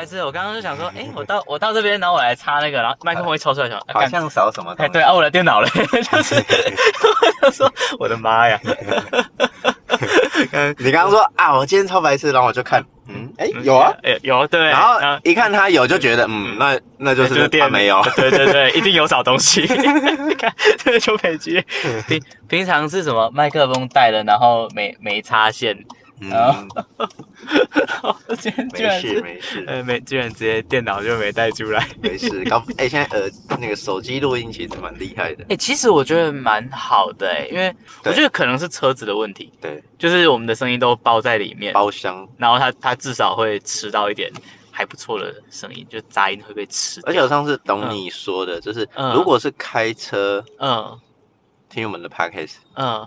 超白痴！我刚刚就想说，哎、我到我到这边，然后我来插那个，然后麦克风一抽出来，想，啊干好像少什么东哎，西。对啊，我的电脑嘞，就是，我就说，我的妈呀！你刚刚说啊，我今天超白痴，然后我就看，嗯，哎，有啊。哎，有对，然后一看他有，就觉得嗯，那那就是他没有。对对对，一定有少东西。你看，这个就北极。平平常是什么麦克风带了，然后没没插线，然后嗯，然后 今天居没事没事。呃没居然直接电脑就没带出来。没事。刚哎，现在呃那个手机录音其实蛮厉害的。哎、其实我觉得蛮好的哎、因为我觉得可能是车子的问题，对，就是我们的声音都包在里面，包厢，然后它它至少会吃到一点还不错的声音，就杂音会被吃。而且我上次懂你说的，就是嗯。如果是开车嗯。听我们的 podcast，嗯。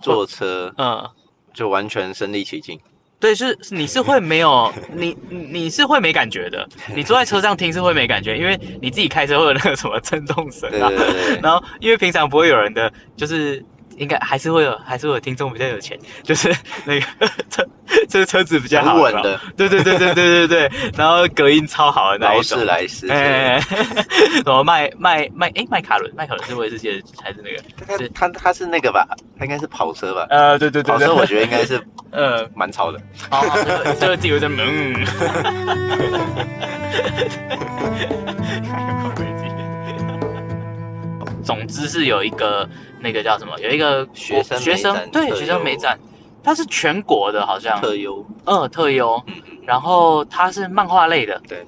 坐车嗯，就完全身临其境。对，是你是会没有 你你你是会没感觉的，你坐在车上听是会没感觉，因为你自己开车会有那个什么震动声啊对对，对对，然后因为平常不会有人的，就是应该还是会有，还是会有听众比较有钱，就是那个车，这个车子比较稳的，对对对对对对对，然后隔音超好的那劳一种斯。莱斯。哎，什么麦麦麦哎迈卡伦，迈卡伦是威士忌的还是那个？是他他他是那个吧？他应该是跑车吧？呃，对对对对，跑车我觉得应该是呃，蛮吵的。哦，就就自己有点嗯，总之是有一个那个叫什么，有一个学生学生对学生美展，他是全国的，好像。特优，嗯特优，嗯嗯，然后他是漫画类的，对，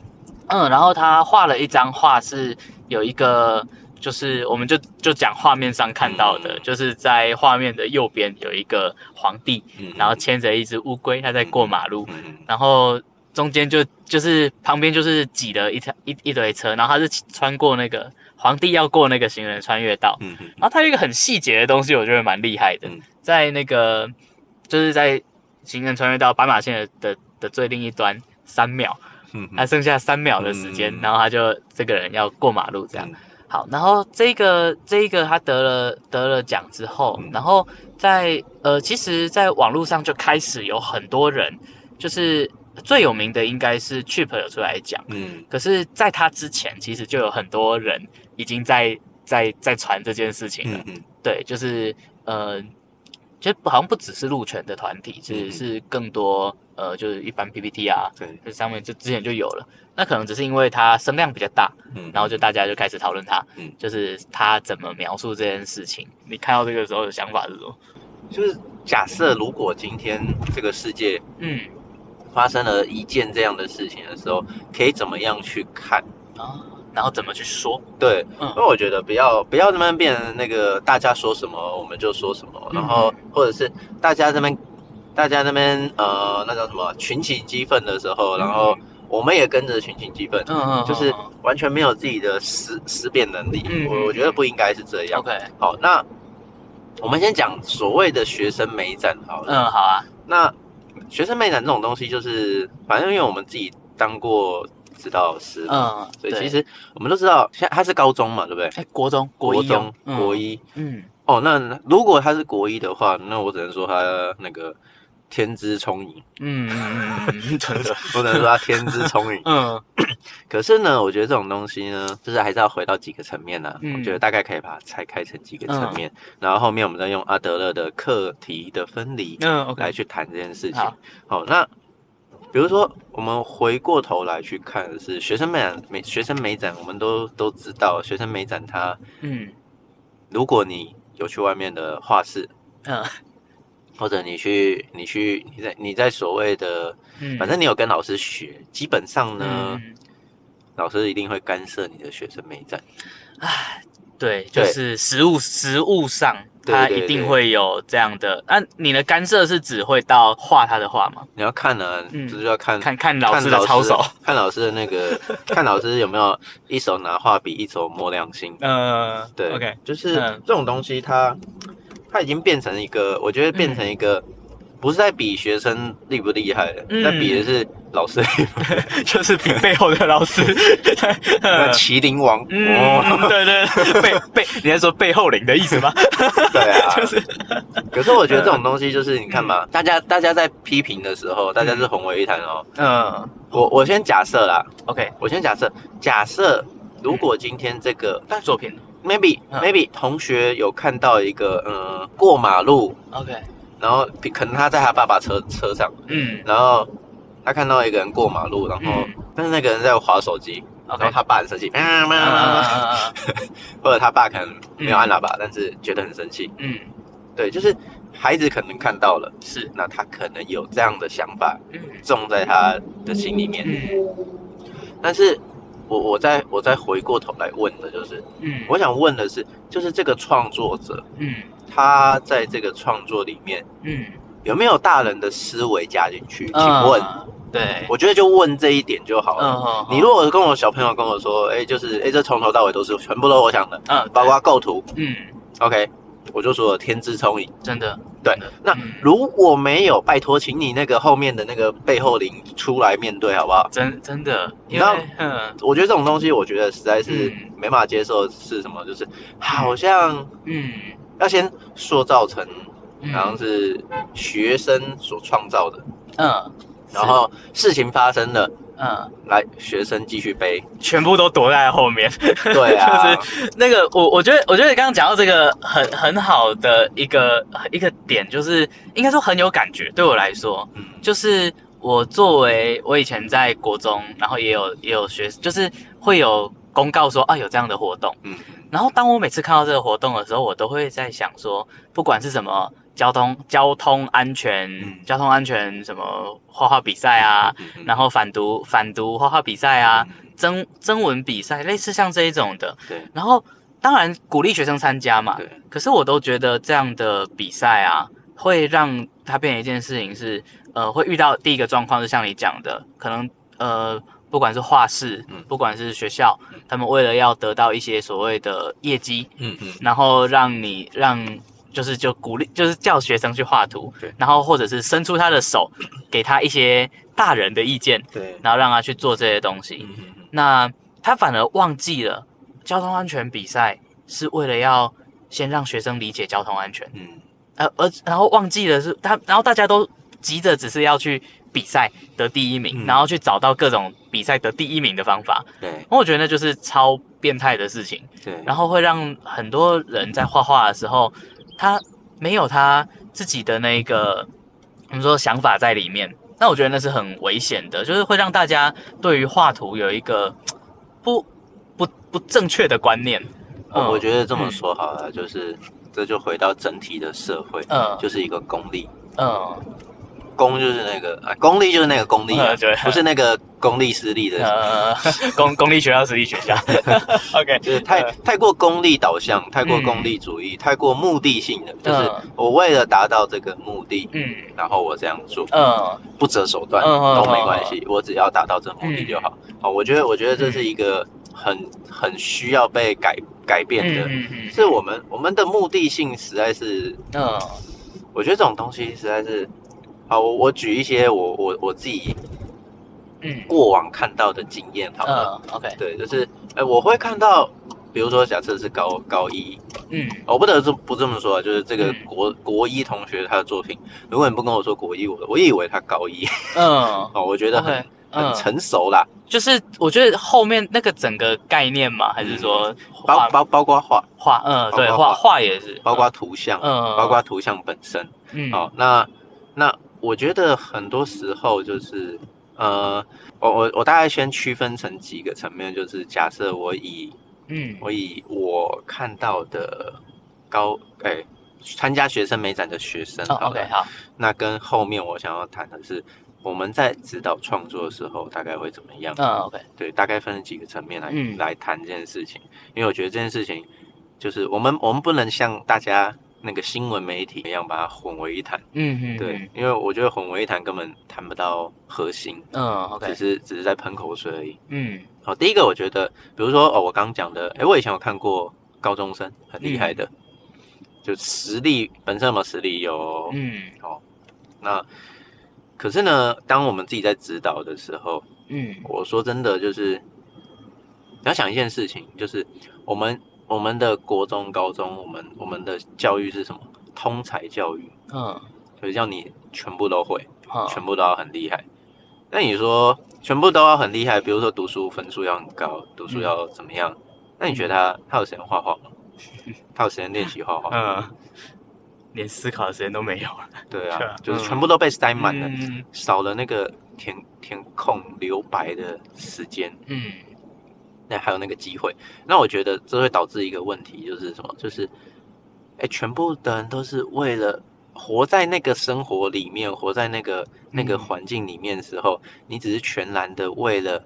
嗯，然后他画了一张画是有一个。就是，我们就就讲画面上看到的，嗯就是在画面的右边有一个皇帝，嗯然后牵着一只乌龟，他在过马路，然后中间就就是旁边就是挤了一条一一堆车，然后他是穿过那个皇帝要过那个行人穿越道，嗯嗯。然后他有一个很细节的东西，我觉得蛮厉害的，嗯。在那个就是在行人穿越道斑马线的的的最另一端三秒，嗯还剩下三秒的时间，嗯然后他就这个人要过马路这样。嗯。好，然后这个这个他得了得了奖之后，嗯。然后在呃，其实，在网络上就开始有很多人，就是最有名的应该是 Chip 有出来讲，嗯。可是在他之前，其实就有很多人已经在在在传这件事情了。对，就是呃，就好像不只是路权的团体，是、嗯是更多呃，就是一般 PPT 啊，对，这上面就之前就有了。那可能只是因为它声量比较大，嗯然后就大家就开始讨论它，嗯就是他怎么描述这件事情。你看到这个时候的想法是什么？就是假设如果今天这个世界嗯发生了一件这样的事情的时候，可以怎么样去看？啊，然后怎么去说？对，嗯因为我觉得不要不要那么变成那个大家说什么我们就说什么，然后或者是大家这边大家那边呃那叫什么群起激愤的时候，然后我们也跟着群情激愤，嗯嗯，就是嗯完全没有自己的思思辨能力。嗯我我觉得不应该是这样。OK，好，那我们先讲所谓的学生美展好了。嗯好啊，那学生美展这种东西，就是反正因为我们自己当过指导老师嘛，嗯，所以其实我们都知道，现在他是高中嘛，对不对？哎国中国一中国一。嗯。哦。那如果他是国一的话，那我只能说他那个天资聪颖，嗯嗯嗯嗯，真的，我只能说他天资聪颖。嗯。可是呢，我觉得这种东西呢，就是还是要回到几个层面呢、嗯。我觉得大概可以把它拆开成几个层面，然后后面我们再用阿德勒的课题的分离嗯来去谈这件事情。好。好，那比如说我们回过头来去看的是学生美展，美学生美展，我们都都知道，学生美展它，嗯。如果你有去外面的画室，嗯。或者你去你去你在你在所谓的，嗯，反正你有跟老师学，基本上呢，嗯。老师一定会干涉你的学生美展。对，就是实物实物上，它一定会有这样的。那、你的干涉是只会到画他的画吗？你要看呢、嗯就是要看看看老师的操守。看老师的那个，看老师有没有一手拿画笔，一手摸亮星。呃，对，OK，就是嗯这种东西它，它已经变成一个，我觉得变成一个不是在比学生厉不厉害在比的是老师。就是比背后的老师，那麒麟王。嗯，哦，对对，背背，你在说背后领的意思吗？对啊，就是，可是我觉得这种东西就是你看嘛，大家大家在批评的时候，大家是混为一谈哦。嗯。我我先假设啦，，OK，我先假设，假设如果今天这个，但作品。maybe 嗯。maybe 同学有看到一个嗯过马路，，OK，然后可能他在他爸爸车车上，嗯。然后他看到一个人过马路，然后嗯。但是那个人在划手机，然后他爸很生气，或者他爸可能没有按喇叭，但是觉得很生气。嗯，对，就是孩子可能看到了，是，那他可能有这样的想法嗯。种在他的心里面。嗯。但是我我再我再回过头来问的就是，嗯，我想问的是，就是这个创作者嗯他在这个创作里面嗯，有没有大人的思维加进去？请问，嗯，对，我觉得就问这一点就好了。你如果跟我小朋友跟我说，哎、就是哎、这从头到尾都是全部都是我想的，嗯，包括构图。嗯，，OK，我就说天资聪颖。真的，对，那嗯。如果没有，拜托，请你那个后面的那个背后灵出来面对好不好？真真的，你知道我觉得这种东西，我觉得实在是嗯。没办法接受，是什么？就是好像嗯要先塑造成，嗯，好像是学生所创造的，嗯，然后事情发生了，嗯，来学生继续背。全部都躲在后面。对啊，就是那个我我觉得我觉得刚刚讲到这个很很好的一个一个点，就是应该说很有感觉，对我来说，嗯。就是我作为我以前在国中，然后也有也有学，就是会有公告说啊有这样的活动，嗯然后当我每次看到这个活动的时候，我都会在想说，不管是什么交通交通安全、嗯。交通安全什么画画比赛啊，然后反毒反毒画画比赛啊，嗯征征文比赛，类似像这一种的，对。然后当然鼓励学生参加嘛，对，可是我都觉得这样的比赛啊，会让它变成一件事情是，呃，会遇到第一个状况是像你讲的，可能呃，不管是画室嗯，不管是学校，他们为了要得到一些所谓的业绩，嗯嗯。然后让你让就是就鼓励，就是叫学生去画图对，然后或者是伸出他的手，给他一些大人的意见，对，然后让他去做这些东西。嗯嗯嗯。那他反而忘记了交通安全比赛是为了要先让学生理解交通安全，嗯。呃，而然后忘记了是他，然后大家都急着只是要去比赛得第一名，嗯。然后去找到各种比赛得第一名的方法。对。我觉得那就是超变态的事情，对，然后会让很多人在画画的时候，他没有他自己的那个我们说想法在里面。那我觉得那是很危险的，就是会让大家对于画图有一个不不不正确的观念。嗯我觉得这么嗯。说好了，就是这就回到整体的社会，嗯。就是一个功利，嗯功就是那个啊，功利就是那个功利啊呃，对。不是那个公立私立的，呃，公公立学校、私立学校。OK，就是太呃。太过功利导向，太过功利主义，太过目的性的，就是嗯。我为了达到这个目的，嗯。然后我这样做，嗯。不择手段都没关系，我只要达到这目的就好。好，我觉得我觉得这是一个很很需要被改改变的，是我们我们的目的性实在是，嗯。我觉得这种东西实在是，好，我我举一些我我我自己嗯。过往看到的经验好了，嗯 OK 对，就是，哎，我会看到，比如说假设是高高一，嗯。我不得这不这么说啊，就是这个嗯。国、国一同学他的作品，如果你不跟我说国一，我我以为他高一嗯。哦，我觉得很很嗯，成熟啦，就是我觉得后面那个整个概念嘛，还是说画包包包括画，画嗯对画画画也是，包括图像，嗯。包括图像本身。嗯。哦，那那我觉得很多时候就是，呃，我我我大概先区分成几个层面，就是假设我以嗯。我以我看到的高哎参加学生美展的学生 OK 好。那跟后面我想要谈的是，我们在指导创作的时候大概会怎么样？嗯 OK 对，大概分成几个层面来、嗯。来谈这件事情，因为我觉得这件事情就是我们我们不能像大家那个新闻媒体一样把它混为一谈，嗯嗯对，因为我觉得混为一谈根本谈不到核心，嗯只 OK 是只是在喷口水而已。嗯。好，第一个我觉得，比如说哦，我刚讲的，诶，我以前有看过高中生很厉害的，就实力本身有没有实力有，嗯。哦，那可是呢，当我们自己在指导的时候，嗯。我说真的，就是你要想一件事情，就是我们我们的国中、高中，我们我们的教育是什么？通才教育，嗯就是叫你全部都会，好全部都要很厉害。那你说全部都要很厉害，比如说读书分数要很高，读书要怎么样？那你觉得他他有时间画画吗？他有时间练习画画？嗯，连思考的时间都没有了，对啊就是嗯全部都被塞满了，嗯少了那个填填空留白的时间。嗯那还有那个机会，那我觉得这会导致一个问题，就是什么？就是，哎，全部的人都是为了活在那个生活里面，活在那个那个嗯环境里面的时候，你只是全然的为了，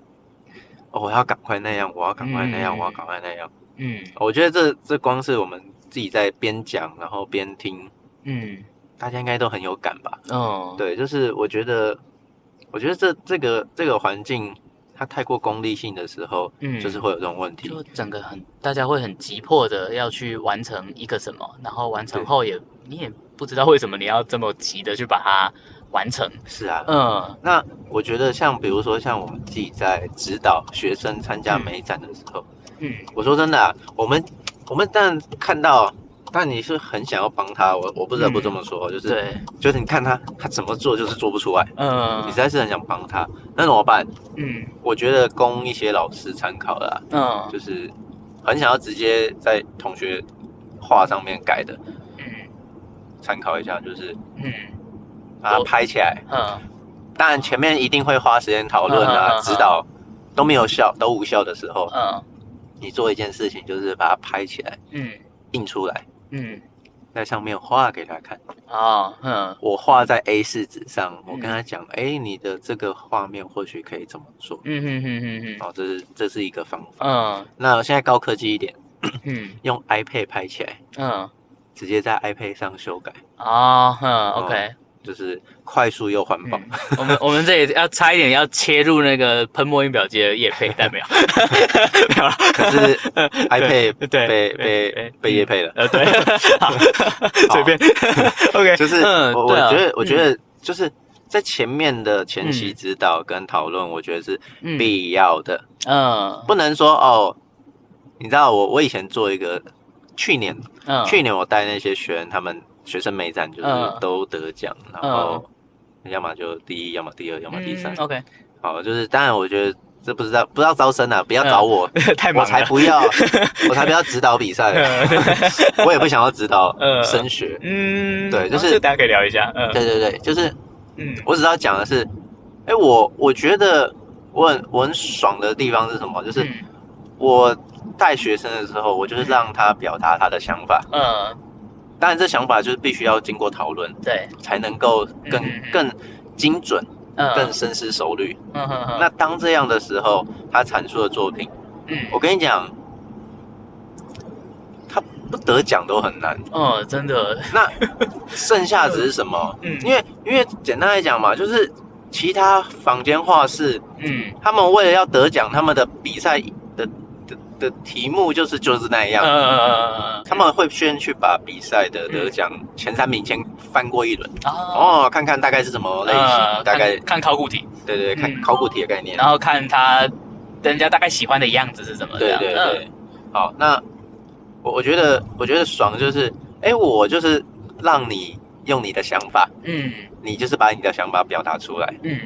哦，我要赶快那样，我要赶快那样，嗯我要赶快那样。嗯我觉得这这光是我们自己在边讲，然后边听，嗯大家应该都很有感吧？哦，对，就是我觉得，我觉得这这个这个环境它太过功利性的时候，嗯就是会有这种问题。就整个很大家会很急迫的要去完成一个什么，然后完成对后也你也不知道为什么你要这么急的去把它完成，是啊，嗯那我觉得像比如说像我们自己在指导学生参加嗯美展的时候，嗯我说真的、啊，我们我们当然看到，但你是很想要帮他，我我不得不这么说，就是嗯对，就是你看他他怎么做就是做不出来，嗯你实在是很想帮他，那怎么办？嗯。我觉得供一些老师参考啦，嗯。就是很想要直接在同学画上面改的，嗯。参考一下，就是嗯。把它拍起来。嗯。当然前面一定会花时间讨论啊，嗯嗯嗯嗯。指导都没有效，都无效的时候，嗯。你做一件事情就是把它拍起来，嗯。印出来，嗯在上面画给他看。哦嗯我画在 A 四纸上，我嗯跟他讲，哎、你的这个画面或许可以这么做。嗯嗯嗯嗯哦，这是这是一个方法。嗯那现在高科技一点，嗯用 iPad 拍起来，嗯直接在 iPad 上修改，哦嗯 OK。就是快速又环保。嗯，我们我们这里要差一点要切入那个喷墨印表机的叶配，但没有，没有了。可是 iPad 对被被被业配了，呃，对，好，随便，OK，就是嗯我觉得我觉得就是在前面的前期嗯。指导跟讨论，我觉得是嗯。必要的，嗯。不能说哦，你知道我我以前做一个去年嗯，去年我带那些学员，他们学生美展就是嗯。都得奖，然后要么就第一，要么第二，要么第三。嗯。，OK，好，就是当然我觉得这不知道不知道招生啊，不要找我，我 太忙了，才不要，我才不要指导比赛，我也不想要指导嗯。升学。嗯，对就是哦大家可以聊一下，嗯，对对对，就是嗯。我只要讲的是，哎，我我觉得我很我很爽的地方是什么？就是嗯。我带学生的时候，我就是让他表达他的想法。嗯，当然，这想法就是必须要经过讨论，对，才能够更更精准、嗯，更深思熟虑。嗯哼哼，那当这样的时候，他阐述的作品，嗯我跟你讲，他不得奖都很难。哦，真的，那剩下只是什么？嗯因为因为简单来讲嘛，就是其他坊间画室，嗯他们为了要得奖，他们的比赛题目就是就是那样。嗯嗯嗯，他们会先去把比赛的得奖前三名先翻过一轮，哦，哦，看看大概是什么类型，呃大概看看考古题，对对，看嗯。考古题的概念。然后看他人家大概喜欢的样子是什么，对对对，好，那我我觉得我觉得爽就是，哎，我就是让你用你的想法，嗯。你就是把你的想法表达出来，嗯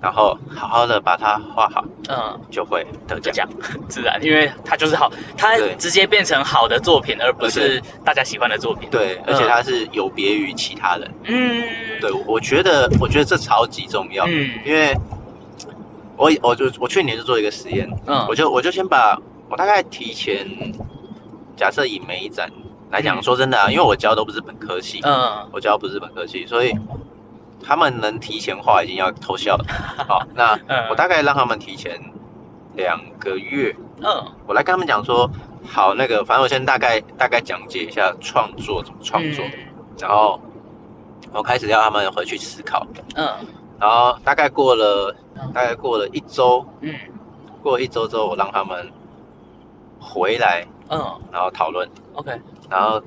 然后好好的把它画好，嗯，就会得就奖。自然，因为它就是好，它直接变成好的作品，而不是大家喜欢的作品。对，而且它是有别于其他人。嗯，对，我觉得我觉得这超级重要，嗯。因为我我就我去年就做一个实验，嗯。我就我就先把我大概提前，假设以每一展来讲，嗯。说真的啊，因为我教都不是本科系，嗯。我教不是本科系，所以他们能提前画已经要偷笑了。好，那嗯。我大概让他们提前两个月，嗯。我来跟他们讲说，好，那个反正我先大概大概讲解一下创作怎么创作，然后我开始要他们回去思考，嗯。然后大概过了大概过了一周，嗯。过了一周之后，我让他们回来，嗯。然后讨论，，OK，然后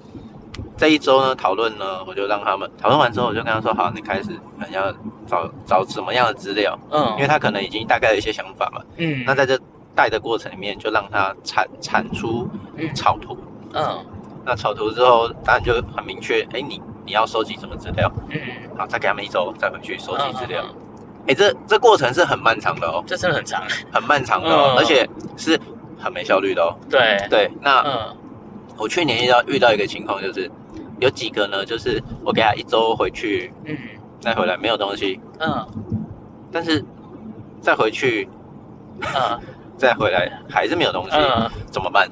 这一周呢讨论呢，我就让他们讨论完之后，我就跟他说，好，你开始可能要找找什么样的资料，嗯，因为他可能已经大概有一些想法嘛。嗯，那在这带的过程里面，就让他产产出嗯草图。嗯那草图之后，当然就很明确，哎，你你要收集什么资料？嗯，好，再给他们一周，再回去收集资料嗯。嗯嗯哎，这这过程是很漫长的哦，这真的很长，很漫长的哦，嗯而且是很没效率的哦。对，对，那嗯我去年遇到遇到一个情况，就是有几个呢，就是我给他一周回去嗯。再回来没有东西，嗯。但是再回去嗯。再回来还是没有东西，嗯。怎么办？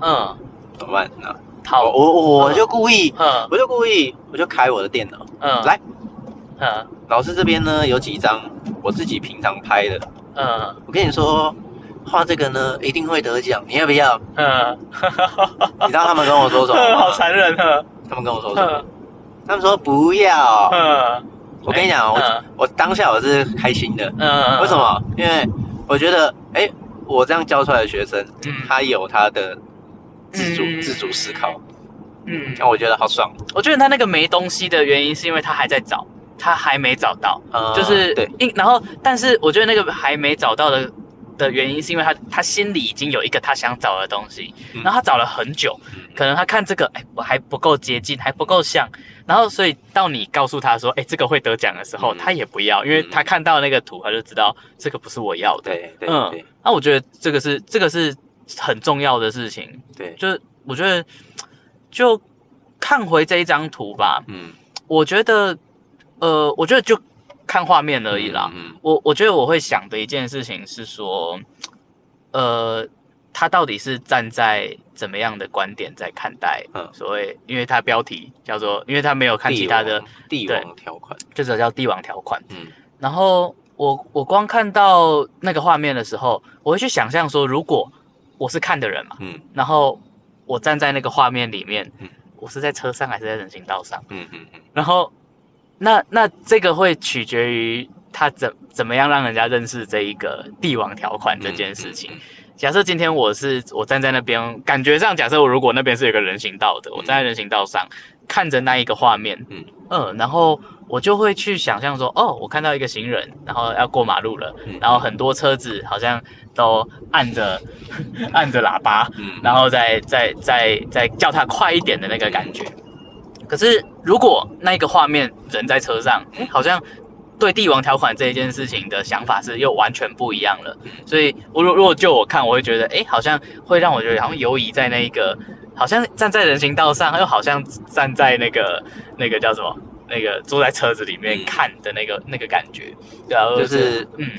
嗯，怎么办？呢我好，我我就故意，嗯。我就故意，我就开我的电脑，嗯，来，嗯。老师这边呢有几张我自己平常拍的，嗯。我跟你说。画这个呢，一定会得奖，你要不要？嗯，你知道他们跟我说什么好吗？残忍啊，他们跟我说什么？嗯他们说不要。嗯我跟你讲，我嗯我当下我是开心的，嗯，为什？么？因为我觉得，哎，我这样教出来的学生，嗯他有他的自主嗯自主思考，嗯，那我觉得好爽。我觉得他那个没东西的原因是因为他还在找，他还没找到，嗯就是对，因然后，但是我觉得那个还没找到的的原因是因为他他心里已经有一个他想找的东西，嗯。然后他找了很久，嗯。可能他看这个哎我还不够接近，还不够像，然后所以到你告诉他说哎这个会得奖的时候，嗯。他也不要，因为他看到那个图他就知道这个不是我要的。对对嗯对。那我觉得这个是这个是很重要的事情，对，就是我觉得就看回这一张图吧，嗯。我觉得呃我觉得就看画面而已啦。嗯我我觉得我会想的一件事情是说，呃，他到底是站在怎么样的观点在看待嗯。所谓，因为他标题叫做，因为他没有看其他的王，帝王条款，这个叫帝王条款。嗯。然后我我光看到那个画面的时候，我会去想象说，如果我是看的人嘛，嗯。然后我站在那个画面里面嗯，我是在车上还是在人行道上？嗯嗯嗯。然后，那那这个会取决于他怎怎么样让人家认识这一个帝王条款这件事情。嗯假设今天我是我站在那边，感觉上，假设我如果那边是有个人行道的，我站在人行道上看着那一个画面，嗯。嗯然后我就会去想象说，哦，我看到一个行人，然后要过马路了，嗯然后很多车子好像都按着 按着喇叭，嗯。然后再再再再叫他快一点的那个感觉。可是如果那个画面人在车上，诶好像对帝王条款这一件事情的想法是又完全不一样了。所以，我如如果就我看，我会觉得，哎，好像会让我觉得好像游移在那一个，好像站在人行道上，又好像站在那个那个叫什么，那个坐在车子里面嗯看的那个那个感觉。对啊，就是嗯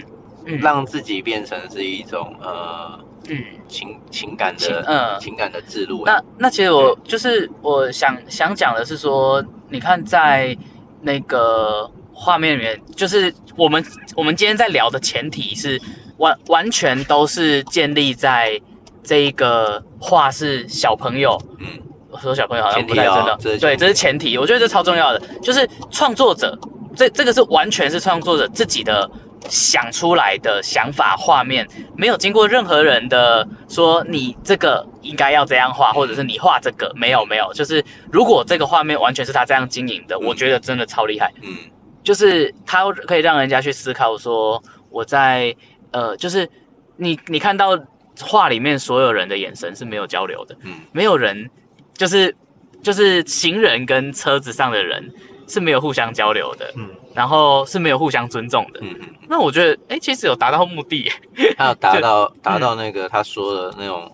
嗯。让自己变成是一种呃嗯。情情感情的嗯情感的记录。那那其实我就是我想想讲的是说，你看在那个画面里面，就是我们我们今天在聊的前提是完完全都是建立在这一个画是小朋友。嗯我说小朋友好像不太真的，对，这是前提，我觉得这超重要的，就是创作者，这这个是完全是创作者自己的想出来的想法画面，没有经过任何人的说你这个应该要这样画，或者是你画这个，没有没有，就是如果这个画面完全是他这样经营的，嗯。我觉得真的超厉害，嗯就是他可以让人家去思考说我在呃，就是你你看到画里面所有人的眼神是没有交流的。嗯。没有人，就是就是行人跟车子上的人是没有互相交流的，嗯然后是没有互相尊重的。嗯嗯，那我觉得，哎、其实有达到目的耶。还有达到嗯达到那个他说的那种，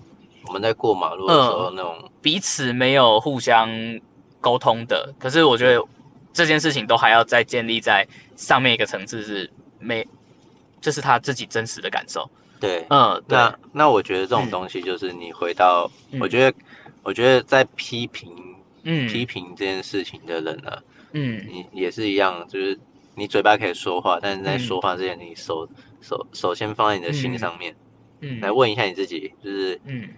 我们在过马路的时候那种，彼此没有互相沟通的。可是我觉得这件事情都还要再建立在上面一个层次，是没，这是他自己真实的感受。对。嗯，那那我觉得这种嗯东西就是你回到，嗯我觉得我觉得在批评嗯批评这件事情的人呢，嗯你也是一样，就是你嘴巴可以说话，但是在嗯。说话之前，你手手首先放在你的心上面，嗯。来问一下你自己，就是嗯。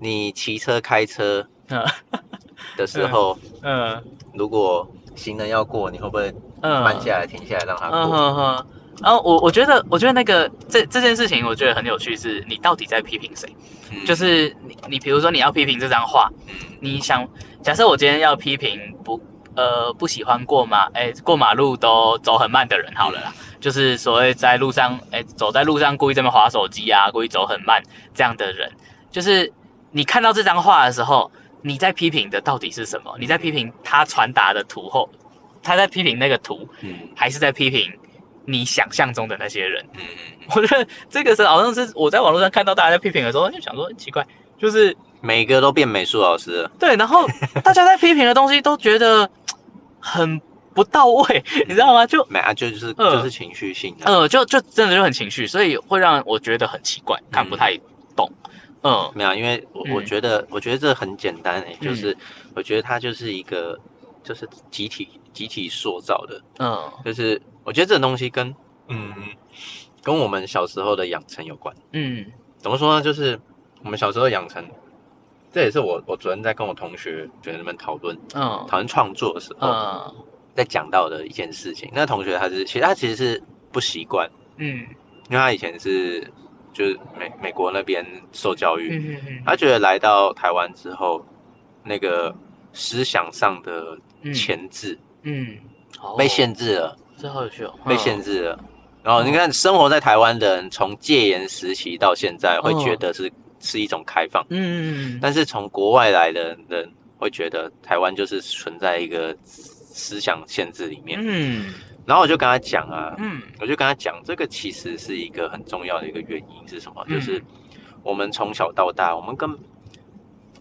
你骑车开车嗯。的时候，嗯。如果行人要过，你会不会嗯，慢下来、停下来让他嗯过？哼哼，然后我我觉得，我觉得那个这这件事情，我觉得很有趣，是你到底在批评谁？嗯。就是你你比如说你要批评这张画，嗯。你想假设我今天要批评不呃不喜欢过马哎过马路都走很慢的人好了啦，就是所谓在路上哎走在路上故意这么划手机啊，故意走很慢这样的人，就是你看到这张画的时候，你在批评的到底是什么？你在批评他传达的图后，他在批评那个图，嗯。还是在批评你想象中的那些人？嗯嗯，我觉得这个是好像是我在网络上看到大家在批评的时候，就想说奇怪，就是每个都变美术老师了。对，然后大家在批评的东西都觉得很不到位，你知道吗？就没啊，就就是嗯就是情绪性的。呃，就就真的就很情绪，所以会让我觉得很奇怪，看不太懂。嗯没有，因为我我嗯觉得，我觉得这很简单诶、嗯就是我觉得它就是一个，就是集体集体塑造的，嗯就是我觉得这种东西跟嗯跟我们小时候的养成有关。嗯怎么说呢？就是我们小时候养成，这也是我我昨天在跟我同学学生们讨论嗯讨论创作的时候，嗯在讲到的一件事情。那同学他是其实他其实是不习惯，嗯。因为他以前是就是美美国那边受教育，嗯嗯他觉得来到台湾之后，那个思想上的嗯。钳制嗯，哦。被限制了，这好有趣哦，被限制了。然后你看，生活在台湾的人，从戒严时期到现在，会觉得是是一种开放，嗯嗯嗯。但是从国外来的人会觉得台湾就是存在一个思想限制里面。嗯。然后我就跟他讲啊，嗯。我就跟他讲，这个其实是一个很重要的一个原因是什么？嗯。就是我们从小到大，我们跟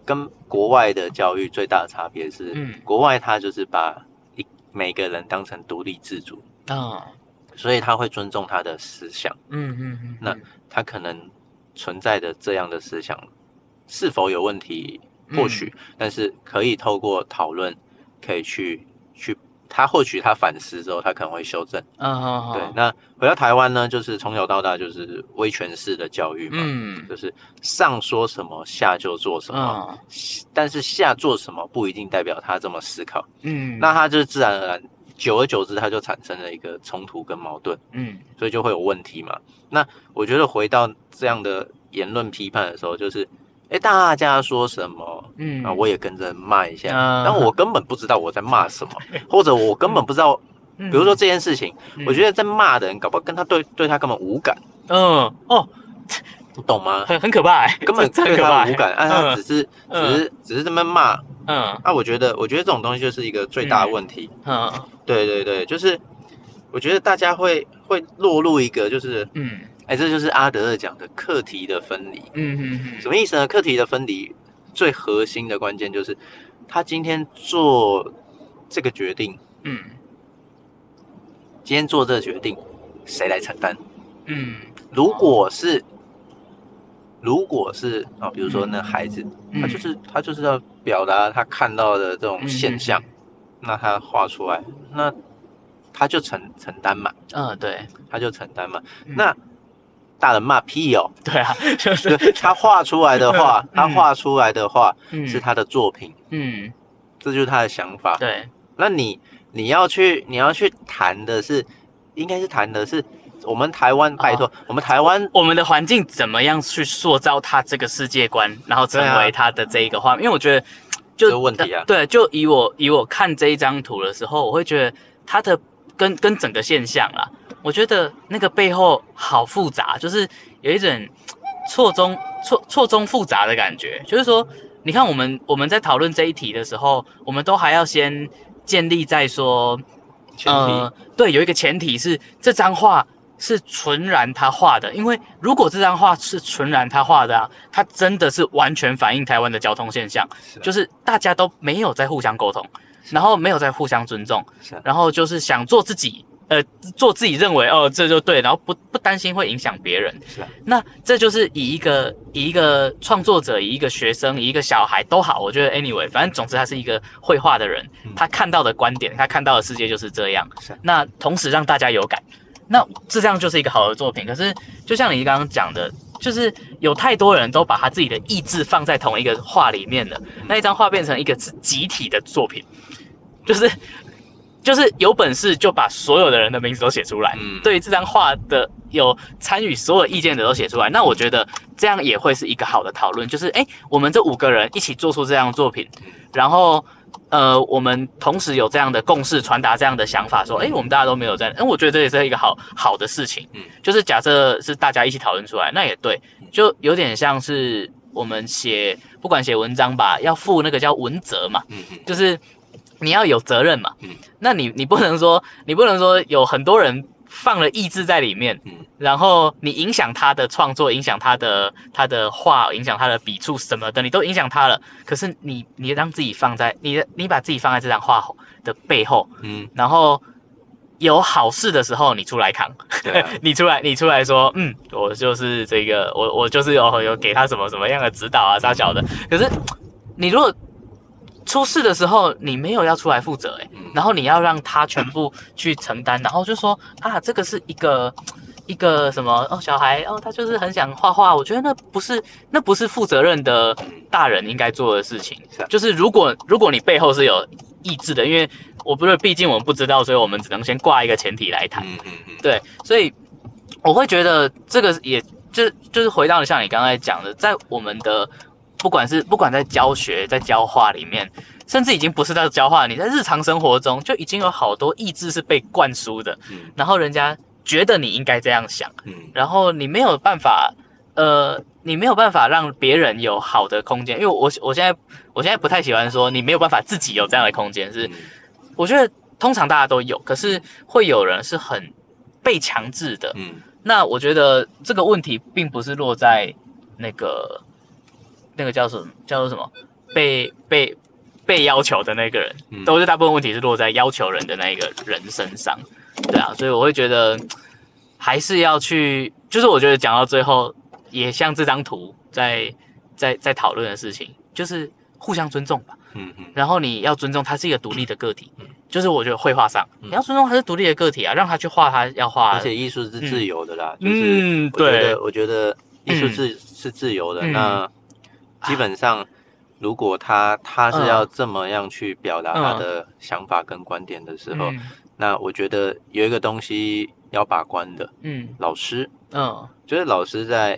跟国外的教育最大的差别是，嗯。国外他就是把一每个人当成独立自主，啊。所以他会尊重他的思想，嗯嗯嗯，那他可能存在的这样的思想是否有问题，或许，但是可以透过讨论，可以去去。他或许他反思之后，他可能会修正。嗯好对，那回到台湾呢，就是从小到大就是威权式的教育嘛，嗯就是上说什么下就做什么，嗯但是下做什么不一定代表他这么思考，嗯，那他就自然而然，久而久之他就产生了一个冲突跟矛盾，嗯所以就会有问题嘛。那我觉得回到这样的言论批判的时候，就是，哎，大家说什么？嗯啊，我也跟着骂一下，嗯但我根本不知道我在骂什么，或者我根本不知道，比比如说这件事情，我觉得得在骂的人，搞不好跟他对对他根本无感，嗯哦 你懂吗？很很可怕欸，根本对可怕欸。他无感，啊，他嗯只是只嗯是只是这么骂，嗯。啊，我觉得我觉得这种东西就是一个最大的问题。嗯。对对对，就是我觉得大家会会落入一个就是，嗯。哎，这就是阿德勒讲的课题的分离，嗯嗯嗯。什么意思呢？课题的分离最核心的关键就是他今天做这个决定，嗯。今天做这个决定，谁来承担？嗯。如果是，如果是啊，比如说那孩子，嗯，他就是他就是要表达他看到的这种现象，那他画出来，那他就承承担嘛，嗯对。他就承担嘛。嗯。那大人骂屁哦，对啊，就就是。他画出来的话，嗯。他画出来的话嗯。是他的作品，嗯。这就是他的想法。对。那你你要去你要去谈的是，应该是谈的是我们台湾，拜托，我们台湾我们的环境怎么样去塑造他这个世界观，然后成为他的这一个画面？因为我觉得就这个问题啊对，就以我以我看这一张图的时候，我会觉得他的跟跟整个现象啊，我觉得那个背后好复杂，就是有一种错综错错综复杂的感觉。就是说，你看我们我们在讨论这一题的时候，我们都还要先建立在说。前提，呃，对，有一个前提是这张画是纯然他画的，因为如果这张画是纯然他画的啊，他真的是完全反映台湾的交通现象，是啊。就是大家都没有在互相沟通，然后没有在互相尊重，啊。然后就是想做自己。呃，做自己认为哦，这就对，然后不不担心会影响别人。是啊。那这就是以一个以一个创作者，以一个学生，以一个小孩都好，我觉得 anyway，反正总之他是一个绘画的人，嗯。他看到的观点，他看到的世界就是这样。那同时让大家有感，那这样就是一个好的作品。可是就像你刚刚讲的，就是有太多人都把他自己的意志放在同一个画里面了，那一张画变成一个是集体的作品，就是就是有本事就把所有的人的名字都写出来，嗯对于这张画的有参与所有意见的都写出来，那我觉得这样也会是一个好的讨论，就是诶，我们这五个人一起做出这样的作品，然后呃，我们同时有这样的共识，传达这样的想法，说，诶，我们大家都没有在，哎，我觉得这也是一个好好的事情，嗯。就是假设是大家一起讨论出来，那也对，就有点像是我们写不管写文章吧，要负那个叫文责嘛，嗯嗯。就是你要有责任嘛。嗯。那你你不能说你不能说有很多人放了意志在里面，嗯然后你影响他的创作，影响他的他的画，影响他的笔触什么的，你都影响他了。可是你你让自己放在你的你把自己放在这张画的背后，嗯，然后有好事的时候你出来扛，啊，你出来你出来说，嗯，我就是这个，我我就是有有给他什么什么样的指导啊，啥小的。可是你如果出事的时候，你没有要出来负责、欸，嗯然后你要让他全部去承担，然后就说啊，这个是一个一个什么哦，小孩哦，他就是很想画画，我觉得那不是那不是负责任的大人应该做的事情。就是如果如果你背后是有意志的，因为我不是，毕竟我们不知道，所以我们只能先挂一个前提来谈。对，所以我会觉得这个也就就是回到像你刚才讲的，在我们的不管是不管在教学、在教化里面，甚至已经不是在教化，你在日常生活中就已经有好多意志是被灌输的，嗯。然后人家觉得你应该这样想，嗯。然后你没有办法，呃，你没有办法让别人有好的空间，因为我我现在我现在不太喜欢说你没有办法自己有这样的空间，是嗯。我觉得通常大家都有，可是会有人是很被强制的。嗯。那我觉得这个问题并不是落在那个那个叫什么叫做什么被被被要求的那个人，嗯都是大部分问题是落在要求人的那一个人身上。对啊，所以我会觉得还是要去，就是我觉得讲到最后，也像这张图在在在讨论的事情，就是互相尊重吧。嗯嗯然后你要尊重他是一个独立的个体嗯，就是我觉得绘画上嗯你要尊重他是独立的个体啊，让他去画他要画而且艺术是自由的啦，就是对得，我觉得艺术是是自由的，嗯那基本上。如果他他是要这么样去表达他的想法跟观点的时候，嗯。那我觉得有一个东西要把关的，嗯。老师，嗯。就是老师在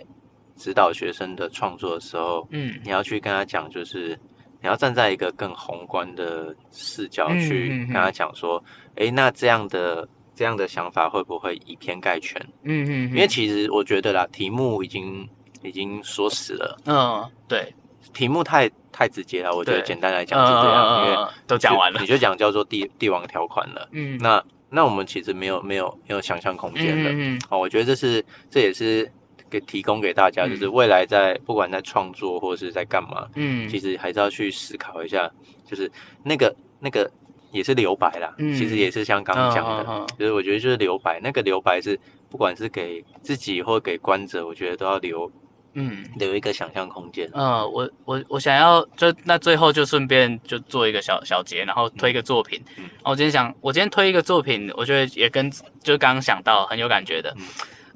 指导学生的创作的时候，嗯。你要去跟他讲，就是你要站在一个更宏观的视角嗯去跟他讲说，诶，那这样的这样的想法会不会以偏概全？嗯嗯，因为其实我觉得啦，题目已经已经说死了，嗯对，题目太太直接了。我觉得对。简单来讲是这样，因为嗯都讲完了，你就讲叫做帝帝王条款了。嗯。那那我们其实没有没有没有想象空间了。嗯嗯哦，我觉得这是这也是给提供给大家，嗯就是未来在不管在创作或是在干嘛，嗯。其实还是要去思考一下，就是那个那个也是留白啦，嗯。其实也是像刚刚讲的，嗯嗯嗯。就是我觉得就是留白，那个留白是不管是给自己或给观者，我觉得都要留嗯。留一个想象空间。嗯，我我我想要就那最后就顺便就做一个小小结，然后推一个作品。嗯然后我今天想，我今天推一个作品，我觉得也跟就刚刚想到很有感觉的。嗯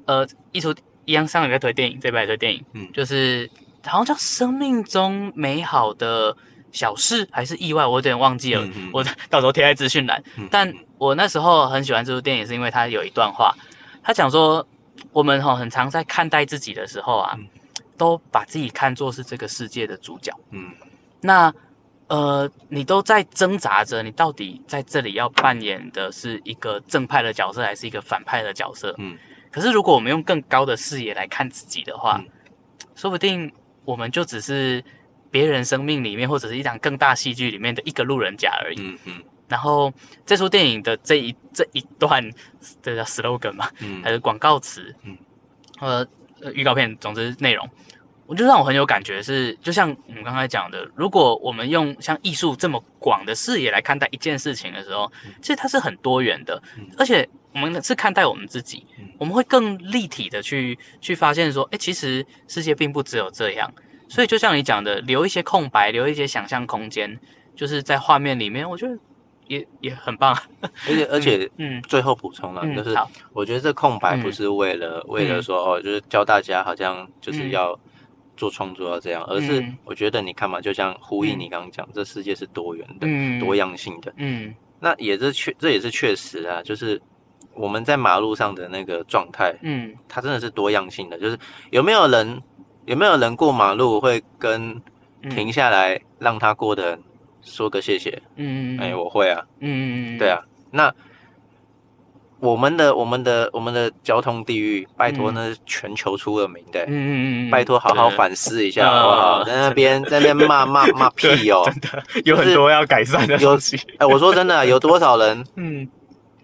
呃，艺术一样，上礼拜推电影，这礼拜也推电影，嗯就是好像叫《生命中美好的小事》还是意外，我有点忘记了。嗯嗯 我到时候贴在资讯栏。嗯但我那时候很喜欢这部电影，是因为它有一段话，他讲说，我们哈很常在看待自己的时候啊，嗯都把自己看作是这个世界的主角。嗯那呃，你都在挣扎着，你到底在这里要扮演的是一个正派的角色，还是一个反派的角色？嗯可是如果我们用更高的视野来看自己的话，嗯说不定我们就只是别人生命里面，或者是一场更大戏剧里面的一个路人甲而已。嗯嗯然后这出电影的这一这一段，这叫 slogan 嘛，还嗯是广告词，嗯呃，呃预告片，总之内容，我就让我很有感觉是，就像我们刚才讲的，如果我们用像艺术这么广的视野来看待一件事情的时候，其实它是很多元的嗯，而且我们是看待我们自己嗯，我们会更立体的去去发现说，哎，其实世界并不只有这样，所以就像你讲的，留一些空白，留一些想象空间，就是在画面里面，我觉得也也很棒，而且而且嗯最后补充了，嗯，就是，我觉得这空白不嗯是为了、为了嗯说哦，就是教大家好像就是嗯。要做创作要这样，而是嗯。我觉得你看嘛，就像呼应嗯。你刚刚讲，这世界是多元的、嗯，多样性的。嗯。那也是确，这也是确实啊，就是我们在马路上的那个状态，嗯。它真的是多样性的。就是有没有人，有没有人过马路会跟嗯。停下来让他过的人说个谢谢？嗯嗯哎、我会啊，嗯嗯对，啊。那我们的我们的我们的交通地狱，拜托嗯那是全球出了名的、嗯嗯嗯，拜托好好反思一下嗯好不好？在那边在那边骂骂 骂屁哦！真的有很多要改善的有东西。哎，我说真的，有多少人嗯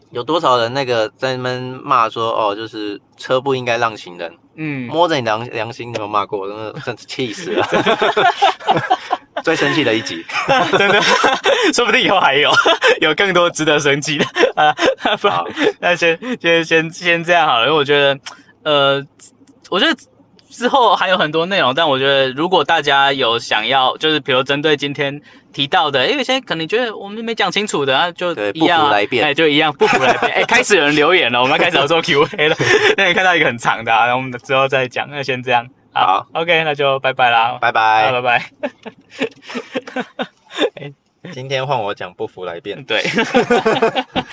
有多少人那个在那边骂说哦，就是车不应该让行人，嗯，摸着你良良心，你有骂过？真的真是气死了！最生气的一集，真的，说不定以后还有 有更多值得生气的啊！不然好，那先先先先这样好了，因为我觉得，呃，我觉得之后还有很多内容，但我觉得如果大家有想要，就是比如针对今天提到的，因为现在可能觉得我们没讲清楚的，啊，就一样、来辩哎，就一样不服来辩。哎，开始有人留言了，我们要开始要做 Q&A 了。那你看到一个很长的、啊，然后我们之后再讲。那先这样，好，OK，那就拜拜啦，拜拜。拜拜。今天换我讲不服来辩。对。